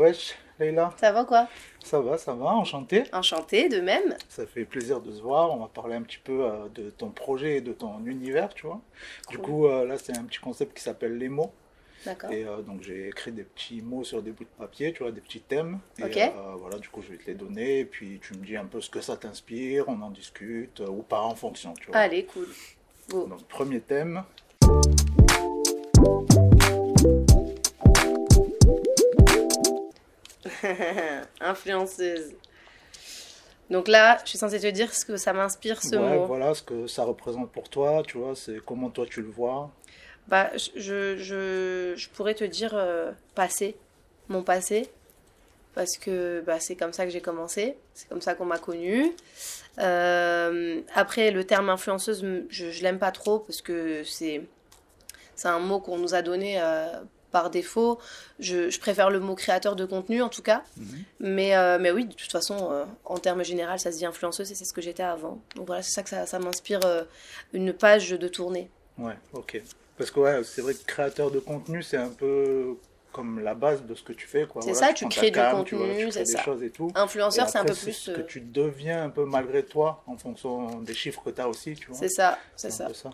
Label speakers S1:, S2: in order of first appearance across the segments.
S1: Wesh, Leïla.
S2: Ça va quoi?
S1: Ça va, ça va, enchanté.
S2: Enchanté, de même.
S1: Ça fait plaisir de se voir. On va parler un petit peu euh, de ton projet et de ton univers, tu vois. Du coup, euh, là, c'est un petit concept qui s'appelle les mots.
S2: D'accord.
S1: Et euh, donc, j'ai écrit des petits mots sur des bouts de papier, tu vois, des petits thèmes. Et
S2: Ok.
S1: voilà, du coup, je vais te les donner. Et puis, tu me dis un peu ce que ça t'inspire. On en discute, ou pas en fonction, tu vois.
S2: Allez, cool. Go.
S1: Donc, premier thème.
S2: Influenceuse. Donc là, je suis censée te dire ce que ça m'inspire ce
S1: ouais,
S2: mot.
S1: voilà ce que ça représente pour toi, tu vois. C'est comment toi tu le vois.
S2: Bah, je, je, je pourrais te dire euh, passé, mon passé, parce que bah, c'est comme ça que j'ai commencé, c'est comme ça qu'on m'a connue. Euh, après, le terme influenceuse, je l'aime pas trop parce que c'est c'est un mot qu'on nous a donné euh, par défaut. Je, je préfère le mot créateur de contenu en tout cas.
S1: Mhm.
S2: Mais, euh, mais oui, de toute façon, euh, en termes généraux, ça se dit influenceuse et c'est ce que j'étais avant. Donc voilà, c'est ça que ça, ça m'inspire euh, une page de tournée.
S1: Ouais, ok. Parce que ouais, c'est vrai que créateur de contenu, c'est un peu comme la base de ce que tu fais, quoi.
S2: C'est
S1: Voilà,
S2: ça, tu crées du contenu, c'est
S1: des
S2: ça.
S1: choses et tout.
S2: Influenceur, c'est un peu plus.
S1: ce que tu deviens un peu malgré toi, en fonction des chiffres que tu as aussi, tu vois.
S2: C'est ça, c'est ça.
S1: ça.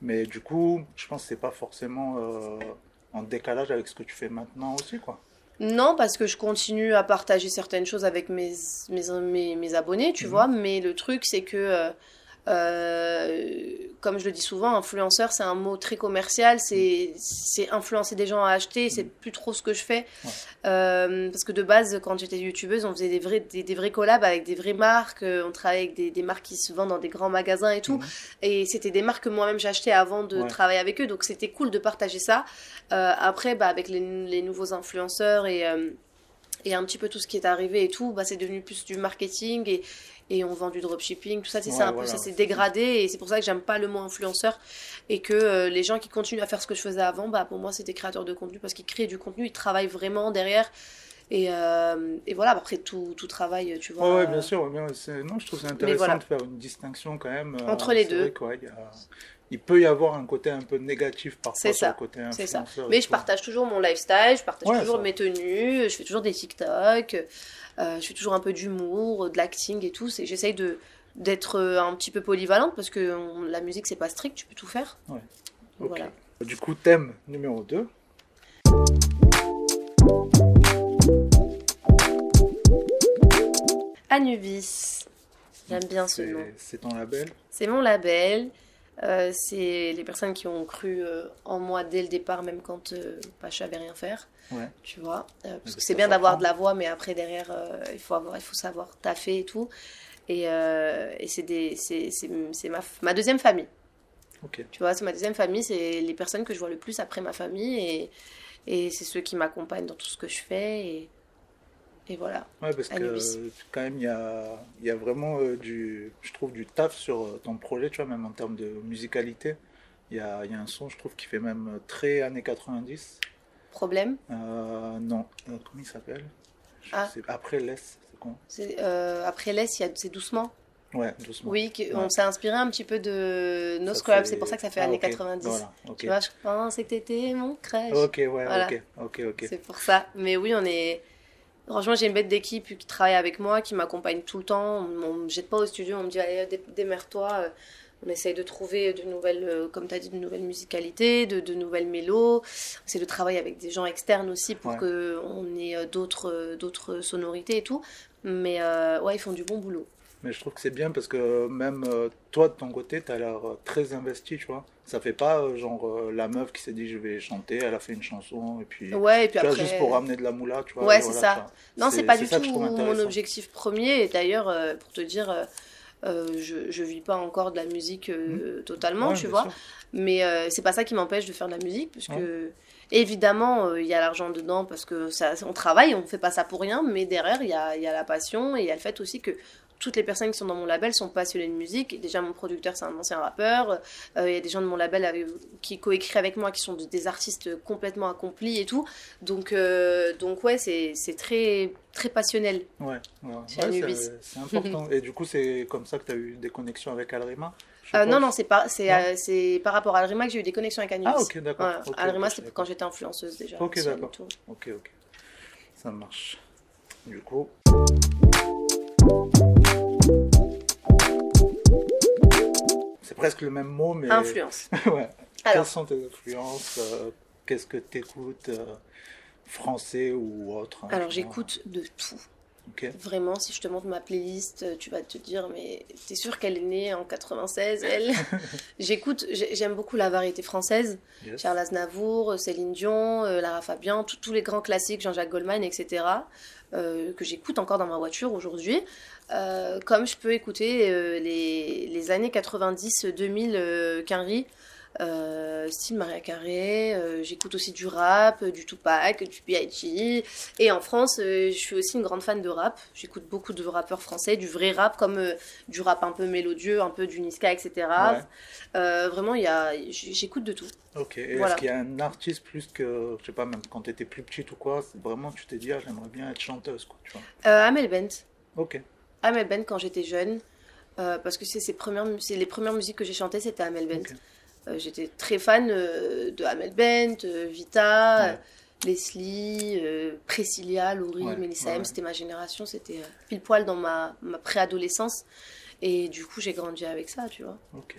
S1: Mais du coup, je pense que c'est pas forcément en décalage avec ce que tu fais maintenant aussi, quoi.
S2: Non, parce que je continue à partager certaines choses avec mes, mes, mes, mes abonnés, tu
S1: Mhm.
S2: vois, mais le truc, c'est que, euh, comme je le dis souvent, influenceur, c'est un mot très commercial, c'est influencer des gens à acheter, c'est
S1: Mhm.
S2: plus trop ce que je fais.
S1: Ouais.
S2: Euh, parce que de base, quand j'étais youtubeuse, on faisait des vrais, des, des vrais collabs avec des vraies marques, euh, on travaillait avec des, des marques qui se vendent dans des grands magasins et tout.
S1: Mhm.
S2: Et c'était des marques que moi-même j'achetais avant de
S1: Ouais.
S2: travailler avec eux, donc c'était cool de partager ça. Euh, après, bah, avec les, les nouveaux influenceurs et, euh, et un petit peu tout ce qui est arrivé et tout, bah, c'est devenu plus du marketing et, et on vend du dropshipping, tout ça, c'est
S1: Ouais,
S2: peu, ça s'est dégradé et c'est pour ça que j'aime pas le mot influenceur et que euh, les gens qui continuent à faire ce que je faisais avant, bah, pour moi, c'était créateurs de contenu parce qu'ils créent du contenu, ils travaillent vraiment derrière. Et, euh, et voilà, après tout, tout travail, tu vois.
S1: Ouais, ouais,
S2: euh,
S1: bien sûr. bien, non, je trouve c'est intéressant
S2: voilà.
S1: de faire une distinction quand même.
S2: Entre les deux.
S1: vrai y a- Il peut y avoir un côté un peu négatif parfois sur le côté
S2: C'est ça.
S1: influenceur. et
S2: Mais je
S1: tout.
S2: partage toujours mon lifestyle, je partage
S1: Ouais,
S2: toujours
S1: ça.
S2: mes tenues, je fais toujours des TikTok, euh, je fais toujours un peu d'humour, de l'acting et tout. C'est- J'essaye de d'être euh, un petit peu polyvalente parce que on- la musique c'est pas strict, tu peux tout faire.
S1: Ouais.
S2: Voilà.
S1: Du coup, thème numéro 2.
S2: Anubis, j'aime bien ce nom.
S1: C'est ton label?
S2: C'est mon label. Euh, c'est les personnes qui ont cru euh, en moi dès le départ, même quand euh, bah, je savais rien faire.
S1: Ouais.
S2: tu vois. Euh, parce que c'est bien d'avoir de la voix, mais après derrière, il faut avoir, il faut savoir taffer et tout. Et, et c'est des, c'est, c'est, c'est ma, ma deuxième famille. Tu vois, c'est ma deuxième famille, c'est les personnes que je vois le plus après ma famille et, et c'est ceux qui m'accompagnent dans tout ce que je fais et, et voilà.
S1: Ouais, parce que quand même, il y a, y a vraiment euh, du, je trouve, du taf sur euh, ton projet, tu vois, même en termes de musicalité. Il y a, y a un son, je trouve, qui fait même très années 90.
S2: Problème,
S1: Euh, non, Euh, comment il s'appelle?
S2: Ah.
S1: Après l'Est, c'est
S2: après l'Est, c'est doucement.
S1: Ouais, doucement.
S2: Oui,
S1: Ouais.
S2: on s'est inspiré un petit peu de No c'est pour ça que ça fait
S1: Ah,
S2: années
S1: ok.
S2: 90.
S1: Voilà, ok.
S2: Tu vois, je pensais que t'étais mon crush.
S1: Ok, ouais,
S2: Voilà.
S1: ok, ok, ok.
S2: C'est pour ça. Mais oui, on est. Franchement, j'ai une bête d'équipe qui travaille avec moi, qui m'accompagne tout le temps. On on me jette pas au studio, on me dit allez, dé- démerde-toi. Euh, On essaye de trouver de nouvelles, euh, comme tu as dit, de nouvelles musicalités, de, de nouvelles mélos. On essaie de travailler avec des gens externes aussi pour
S1: Ouais.
S2: qu'on ait euh, d'autres d'autres sonorités et tout. Mais euh, ouais, ils font du bon boulot.
S1: Mais je trouve que c'est bien parce que même euh, toi, de ton côté, tu as l'air euh, très investi, tu vois. Ça fait pas euh, genre la meuf qui s'est dit je vais chanter, elle a fait une chanson et puis.
S2: Ouais, et puis après.
S1: juste pour ramener de la moula, tu vois.
S2: Ouais, c'est
S1: voilà,
S2: ça. Non, c'est pas du tout mon objectif premier. Et d'ailleurs, pour te dire, euh, je, je vis pas encore de la musique euh, totalement,
S1: Ouais,
S2: tu vois.
S1: sûr.
S2: Mais euh, c'est pas ça qui m'empêche de faire de la musique, parce que évidemment, il y a l'argent dedans, parce que ça, on travaille, on fait pas ça pour rien, mais derrière, il y a, il y a la passion et il y a le fait aussi que toutes les personnes qui sont dans mon label sont passionnées de musique. Déjà, mon producteur, c'est un ancien rappeur. Euh, Il y a des gens de mon label avec- qui coécrivent avec moi, qui sont de- des artistes complètement accomplis et tout. Donc, euh, donc ouais, c'est très, très passionnel.
S1: Ouais, c'est important. et du coup, c'est comme ça que tu as eu des connexions avec Alrima
S2: Euh, non, non, c'est pas, c'est, euh, par rapport à Alrima que j'ai eu des connexions avec Anubis.
S1: Ah, ok, d'accord.
S2: Alrima,
S1: ok,
S2: c'était quand j'étais influenceuse déjà.
S1: Ok, d'accord. Ok, ok. Ça marche. Du coup. Presque le même mot, mais.
S2: Influence.
S1: ouais.
S2: Alors.
S1: Quelles sont tes influences euh, Qu'est-ce que tu écoutes Français ou autre hein,
S2: Alors j'écoute de tout. Vraiment, si je te montre ma playlist, euh, tu vas te dire, mais t'es sûr qu'elle est née en 96, elle? J'écoute, j'ai- j'aime beaucoup la variété française.
S1: Yes.
S2: Charles Aznavour, euh, Céline Dion, euh, Lara Fabian, tous- tous les grands classiques, Jean-Jacques Goldman, etc., euh, que j'écoute encore dans ma voiture aujourd'hui. Euh, comme je peux écouter euh, les, les années 90-2000 euh, Quinry, style Maria Carré, euh, j'écoute aussi du rap, euh, du Tupac, du B.I.G. Et en France, euh, je suis aussi une grande fan de rap. J'écoute beaucoup de rappeurs français, du vrai rap, comme euh, du rap un peu mélodieux, un peu du Niska, etc.
S1: Ouais.
S2: Euh, vraiment, y a, j'écoute de tout.
S1: Ok. Et
S2: Voilà.
S1: est-ce qu'il y a un artiste plus que, je sais pas, même quand tu étais plus petite ou quoi, vraiment tu t'es dit, ah, j'aimerais bien être chanteuse, quoi, tu vois.
S2: Euh, Amel Bent.
S1: Ok.
S2: Amel Bent quand j'étais jeune. euh, parce que c'est ses premières, c'est les premières musiques que j'ai chantées, c'était Amel Bent. Euh, j'étais très fan euh, de Amel Bent, euh, Vita,
S1: Ouais.
S2: Leslie, Priscilla, Laurie,
S1: Ouais,
S2: Mélissa
S1: ouais,
S2: M. C'était ma génération, c'était pile poil dans ma, ma préadolescence. Et du coup, j'ai grandi avec ça, tu vois.
S1: Ok.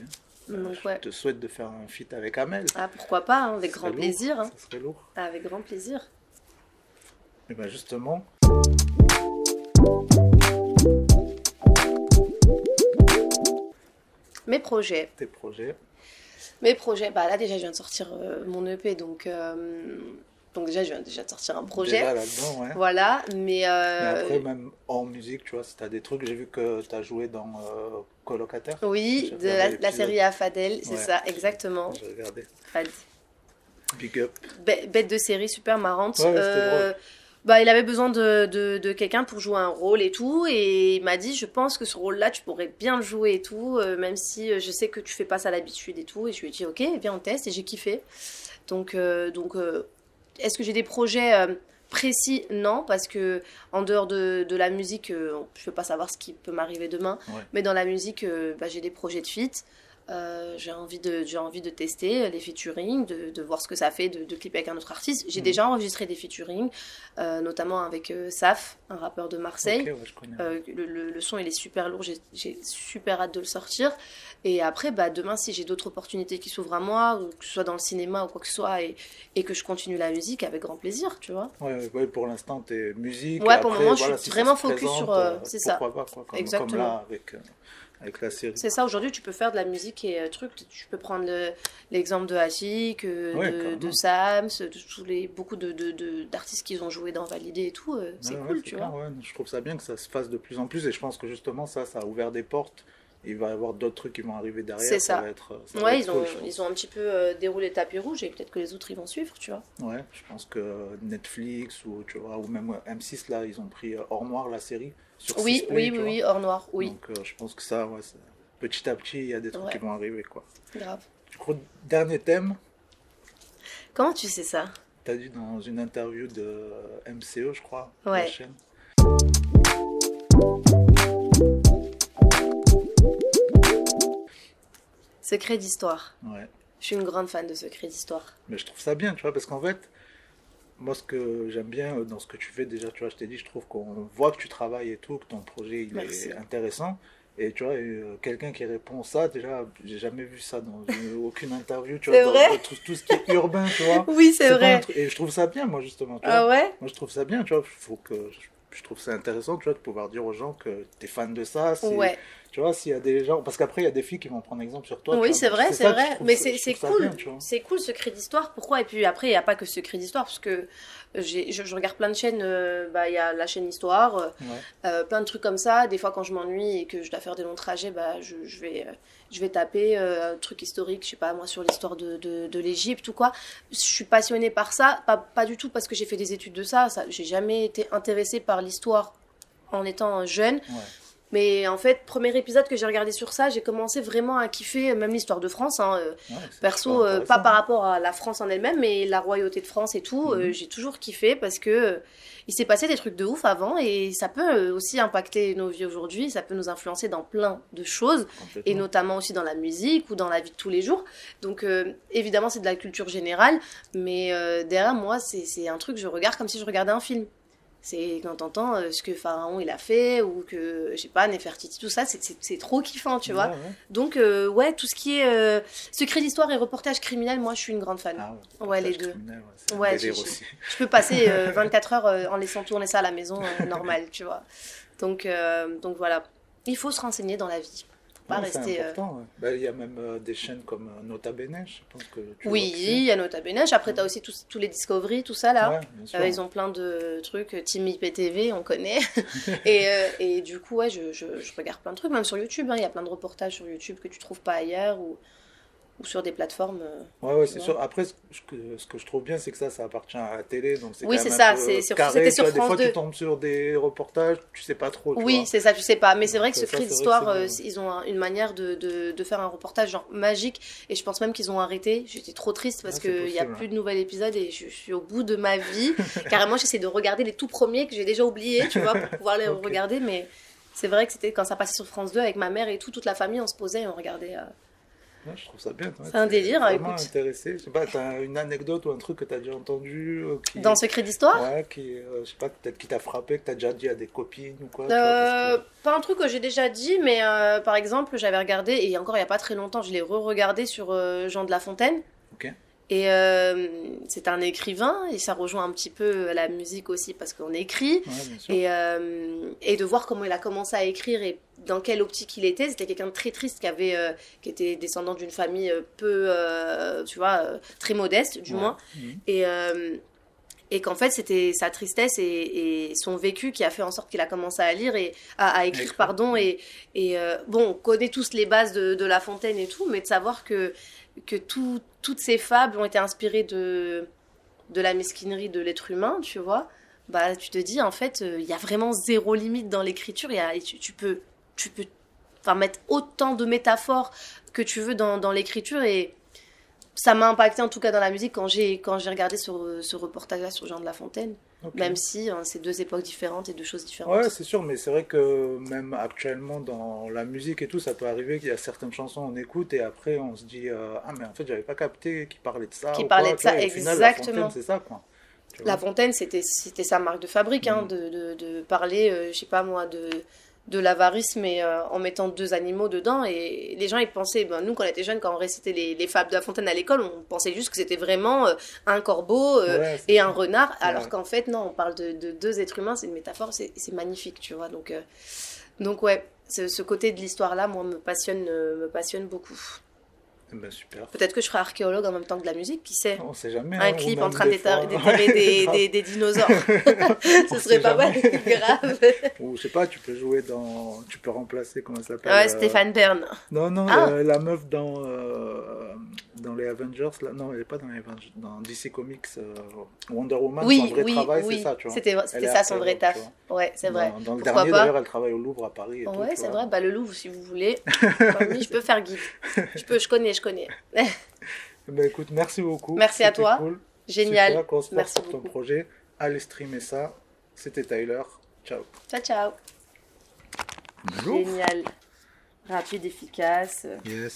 S2: Donc,
S1: je
S2: ouais.
S1: te souhaite de faire un feat avec Amel.
S2: Ah, pourquoi pas, hein, avec grand
S1: lourd,
S2: plaisir. hein.
S1: Ça serait lourd.
S2: Avec grand plaisir.
S1: Et ben justement,
S2: Mes projets.
S1: tes projets.
S2: Mes projets, bah là déjà, je viens de sortir euh, mon EP, donc, euh, donc déjà, je viens déjà de sortir un projet.
S1: Déjà là-dedans, ouais.
S2: Voilà, mais,
S1: Mais
S2: euh,
S1: après, même hors musique, tu vois, si t'as des trucs, j'ai vu que t'as joué dans euh, Colocataire.
S2: oui, de la, série à Fadel, c'est
S1: Ouais.
S2: ça, exactement.
S1: J'ai regardé.
S2: Fad.
S1: Big up.
S2: Bê- Bête de série super marrante.
S1: Ouais,
S2: Euh, bah, il avait besoin de, de, de quelqu'un pour jouer un rôle et tout, et il m'a dit, je pense que ce rôle-là, tu pourrais bien le jouer et tout, euh, même si euh, je sais que tu fais pas ça à l'habitude et tout. Et je lui ai dit, ok, viens on teste, et j'ai kiffé. Donc, euh, donc euh, est-ce que j'ai des projets précis? Non, parce que en dehors de, de la musique, je peux pas savoir ce qui peut m'arriver demain,
S1: Ouais.
S2: mais dans la musique, bah, j'ai des projets de feat. Euh, j'ai envie de j'ai envie de tester les featuring de, de voir ce que ça fait de, de clipper avec un autre artiste j'ai
S1: Mhm.
S2: déjà enregistré des featuring euh, notamment avec euh, Saf un rappeur de Marseille
S1: ouais,
S2: euh, le, le- le son il est super lourd, j'ai- super hâte de le sortir. Et après, bah, demain, si j'ai d'autres opportunités qui s'ouvrent à moi, que ce soit dans le cinéma ou quoi que ce soit, et, et que je continue la musique, avec grand plaisir, tu vois.
S1: Ouais, pour l'instant, t'es musique.
S2: Ouais,
S1: et
S2: pour le
S1: après,
S2: moment, je suis
S1: si
S2: vraiment focus
S1: présente,
S2: sur, euh,
S1: euh,
S2: c'est ça.
S1: Pas, quoi, comme,
S2: Exactement.
S1: comme là, avec, euh, avec la série.
S2: C'est ça, aujourd'hui, tu peux faire de la musique et euh, truc. Tu peux prendre le- l'exemple de Hachik, euh,
S1: Ouais,
S2: de, de Sams, de tous les, beaucoup d'artistes de, de, d'artistes qui ont joué dans Validé et tout. euh, c'est
S1: Ouais, ouais,
S2: cool, tu
S1: clair,
S2: vois.
S1: Je trouve ça bien que ça se fasse de plus en plus et je pense que justement ça, ça a ouvert des portes. Il va y avoir d'autres trucs qui vont arriver derrière.
S2: C'est ça.
S1: va être, ça va
S2: Ouais,
S1: être
S2: ils ont,
S1: cool,
S2: ils ont un petit peu euh, déroulé le tapis rouge et peut-être que les autres ils vont suivre, tu vois.
S1: Ouais, je pense que Netflix ou, tu vois, ou même M6, là, ils ont pris euh, Hors Noir, la série, sur
S2: Oui, oui, oui, oui, hors noir, oui,
S1: Donc euh, je pense que ça, ouais, ça- petit à petit, il y a des trucs
S2: Ouais.
S1: qui vont arriver. quoi.
S2: grave.
S1: Du coup, dernier thème,
S2: Comment tu sais ça?
S1: Tu as dit dans une interview de MCE, je crois,
S2: Ouais.
S1: la chaîne.
S2: Secret d'histoire.
S1: Ouais.
S2: Je suis une grande fan de secret d'histoire.
S1: Mais je trouve ça bien, tu vois, parce qu'en fait, moi, ce que j'aime bien euh, dans ce que tu fais, déjà, tu vois, je t'ai dit, je trouve qu'on voit que tu travailles et tout, que ton projet, il
S2: Merci.
S1: est intéressant. Et tu vois, euh, quelqu'un qui répond ça, déjà, j'ai jamais vu ça dans une- aucune interview, tu vois,
S2: C'est
S1: dans- tout, tout ce qui est urbain, tu vois.
S2: Oui, c'est vrai.
S1: truc- Et je trouve ça bien, moi, justement. Tu vois.
S2: Ah ouais?
S1: Moi, je trouve ça bien, tu vois. Faut que, je, je trouve ça intéressant, tu vois, de pouvoir dire aux gens que tu es fan de ça.
S2: Ouais.
S1: Tu vois, s'il y a des gens. Parce qu'après, il y a des filles qui vont prendre exemple sur toi.
S2: Oui, c'est vrai, c'est vrai. Mais c'est cool. C'est cool secret d'histoire. Pourquoi? Et puis après, il n'y a pas que secret d'histoire, parce que j'ai- je, je regarde plein de chaînes. euh, bah, Il y a la chaîne Histoire, euh,
S1: Ouais.
S2: euh, plein de trucs comme ça. Des fois, quand je m'ennuie et que je dois faire des longs trajets, bah, je, je vais, euh, je vais taper euh, un truc historique, je sais pas, moi, sur l'histoire de, de, de l'Égypte ou quoi. Je suis passionnée par ça. Pas, pas du tout parce que j'ai fait des études de ça. ça j'ai jamais été intéressée par l'histoire en étant jeune.
S1: Ouais.
S2: Mais en fait, premier épisode que j'ai regardé sur ça, j'ai commencé vraiment à kiffer, même l'histoire de France. hein, euh,
S1: Ouais,
S2: Perso, euh, pas par rapport à la France en elle-même, mais la royauté de France et tout, euh,
S1: Mhm.
S2: j'ai toujours kiffé parce que il s'est passé des trucs de ouf avant et ça peut aussi impacter nos vies aujourd'hui, ça peut nous influencer dans plein de choses et notamment aussi dans la musique ou dans la vie de tous les jours. Donc euh, évidemment c'est de la culture générale, mais euh, derrière moi c'est c'est un truc que je regarde comme si je regardais un film. C'est quand t'entends euh, ce que Pharaon il a fait ou que, je sais pas, Nefertiti, tout ça, c'est- c'est c'est trop kiffant, tu vois.
S1: Ouais, ouais.
S2: Donc, euh, ouais, tout ce qui est euh, secret d'histoire et reportage criminel, moi je suis une grande fan.
S1: Ah ouais,
S2: Ouais, les deux.
S1: criminel, ouais,
S2: je-. Je peux passer euh, 24 heures euh, en laissant tourner ça à la maison, euh, normal, tu vois. Donc, euh, donc voilà, il faut se renseigner dans la vie. Pas rester.
S1: important. Bah, Il y a même euh, des chaînes comme euh, Nota Bene, je pense que tu vois
S2: Oui, il y a Nota Bene. Après, t'as aussi tous, tous les Discovery, tout ça là.
S1: Ouais, bien sûr.
S2: Euh, ils ont plein de trucs, Team IPTV, on connaît. et, euh, et du coup, ouais, je, je, je regarde plein de trucs, même sur YouTube. hein. Il y a plein de reportages sur YouTube que tu trouves pas ailleurs ou, ou sur des plateformes. euh.
S1: Ouais, ouais, c'est sûr. Après, ce que, ce que je trouve bien, c'est que ça, ça appartient à la télé. Donc
S2: Oui, c'est ça, c'est sur-
S1: carré,
S2: c'était sur
S1: vois. Des fois,
S2: 2.
S1: tu tombes sur des reportages, tu sais pas trop. tu
S2: Oui, c'est ça, tu sais pas. Mais c'est vrai que
S1: Donc,
S2: ce cri d'histoire, euh, ils ont un- une manière de, de, de faire un reportage genre magique. Et je pense même qu'ils ont arrêté. J'étais trop triste parce
S1: Ah,
S2: qu'il n'y a plus de nouvel épisode et je, je suis au bout de ma vie. Carrément, j'essaie de regarder les tout premiers que j'ai déjà oubliés, tu vois, pour pouvoir les regarder. Mais c'est vrai que c'était quand ça passait sur France 2 avec ma mère et tout, toute la famille, on se posait et on regardait. euh,
S1: Ouais, je trouve ça bien.
S2: C'est un délire,
S1: Vraiment
S2: écoute.
S1: intéressé. Je sais pas, t'as une anecdote ou un truc que t'as déjà entendu euh, qui...
S2: Dans Secret d'Histoire?
S1: Ouais, qui, euh, je sais pas, peut-être qui t'a frappé, que t'as déjà dit à des copines ou quoi. vois,
S2: Euh, pas un truc que j'ai déjà dit, mais euh, par exemple, j'avais regardé, et encore il n'y a pas très longtemps, je l'ai re-regardé sur euh, Jean de La Fontaine.
S1: Ok.
S2: Et euh, c'est un écrivain, et ça rejoint un petit peu la musique aussi, parce qu'on écrit.
S1: Ouais.
S2: Et, euh, et de voir comment il a commencé à écrire et dans quelle optique il était. C'était quelqu'un de très triste qui, avait, euh, qui était descendant d'une famille peu, tu vois, très modeste, du
S1: Ouais.
S2: moins.
S1: Mhm.
S2: Et, et qu'en fait, c'était sa tristesse et, et son vécu qui a fait en sorte qu'il a commencé à lire et à, à écrire, pardon. Et, et bon, on connaît tous les bases de, de La Fontaine et tout, mais de savoir que, que tout- toutes ces fables ont été inspirées de, de la mesquinerie de l'être humain, tu vois. Bah, tu te dis, en fait, euh, il y a vraiment zéro limite dans l'écriture. Tu, peux, tu peux mettre autant de métaphores que tu veux dans, dans l'écriture et ça m'a impacté en tout cas dans la musique quand j'ai quand j'ai regardé ce, ce reportage là sur Jean de La Fontaine Même si hein, c'est deux époques différentes et deux choses différentes
S1: Ouais, c'est sûr, mais c'est vrai que même actuellement dans la musique et tout, ça peut arriver qu'il y a certaines chansons on écoute et après on se dit euh, ah mais en fait j'avais pas capté qu'il parlait de ça.
S2: Qu'il
S1: ou
S2: parlait
S1: quoi,
S2: de ça,
S1: et final, La
S2: exactement.
S1: Fontaine, c'est ça quoi.
S2: La. Fontaine c'était c'était sa marque de fabrique hein, de, de, de parler euh, je sais pas moi de de l'avarice mais euh, en mettant deux animaux dedans et les gens ils pensaient ben, nous quand on était jeunes quand on récitait les, les fables de La Fontaine à l'école on pensait juste que c'était vraiment euh, un corbeau euh,
S1: Ouais,
S2: et un renard, alors qu'en fait, non, on parle de, de deux êtres humains, c'est une métaphore, c'est magnifique, tu vois. Donc, donc ouais, ce, ce côté de l'histoire-là, moi, me passionne, me passionne beaucoup.
S1: Eh Ben, super.
S2: Peut-être que je ferai archéologue en même temps que de la musique, qui sait
S1: On sait jamais.
S2: Un
S1: hein,
S2: clip en train
S1: Ouais,
S2: des,
S1: grave.
S2: des, des dinosaures. Ce serait pas mal, grave.
S1: Ou je sais pas, tu peux jouer dans. Tu peux remplacer, comment ça s'appelle
S2: Ouais,
S1: euh,
S2: Stéphane Bern.
S1: Non, non,
S2: Ah.
S1: la, la meuf dans, euh, dans les Avengers, là, non, elle est pas dans les Avengers, dans DC Comics, euh, Wonder Woman,
S2: Oui,
S1: son vrai
S2: oui,
S1: travail,
S2: oui.
S1: c'est ça, tu vois.
S2: C'était ça son vrai taf. Ouais, c'est vrai.
S1: Dans, le dernier, d'ailleurs, elle travaille au Louvre à Paris.
S2: Ouais, c'est vrai. Bah, le Louvre, si vous voulez. Je peux faire guide. Je peux, je connais, je connais.
S1: Ben, écoute, merci beaucoup.
S2: Merci à toi.
S1: Cool.
S2: Génial.
S1: Super,
S2: Merci
S1: pour ton
S2: beaucoup.
S1: projet. Allez streamer ça. C'était Tyler. Ciao.
S2: Ciao, ciao. Génial. Rapide, efficace.
S1: Yes.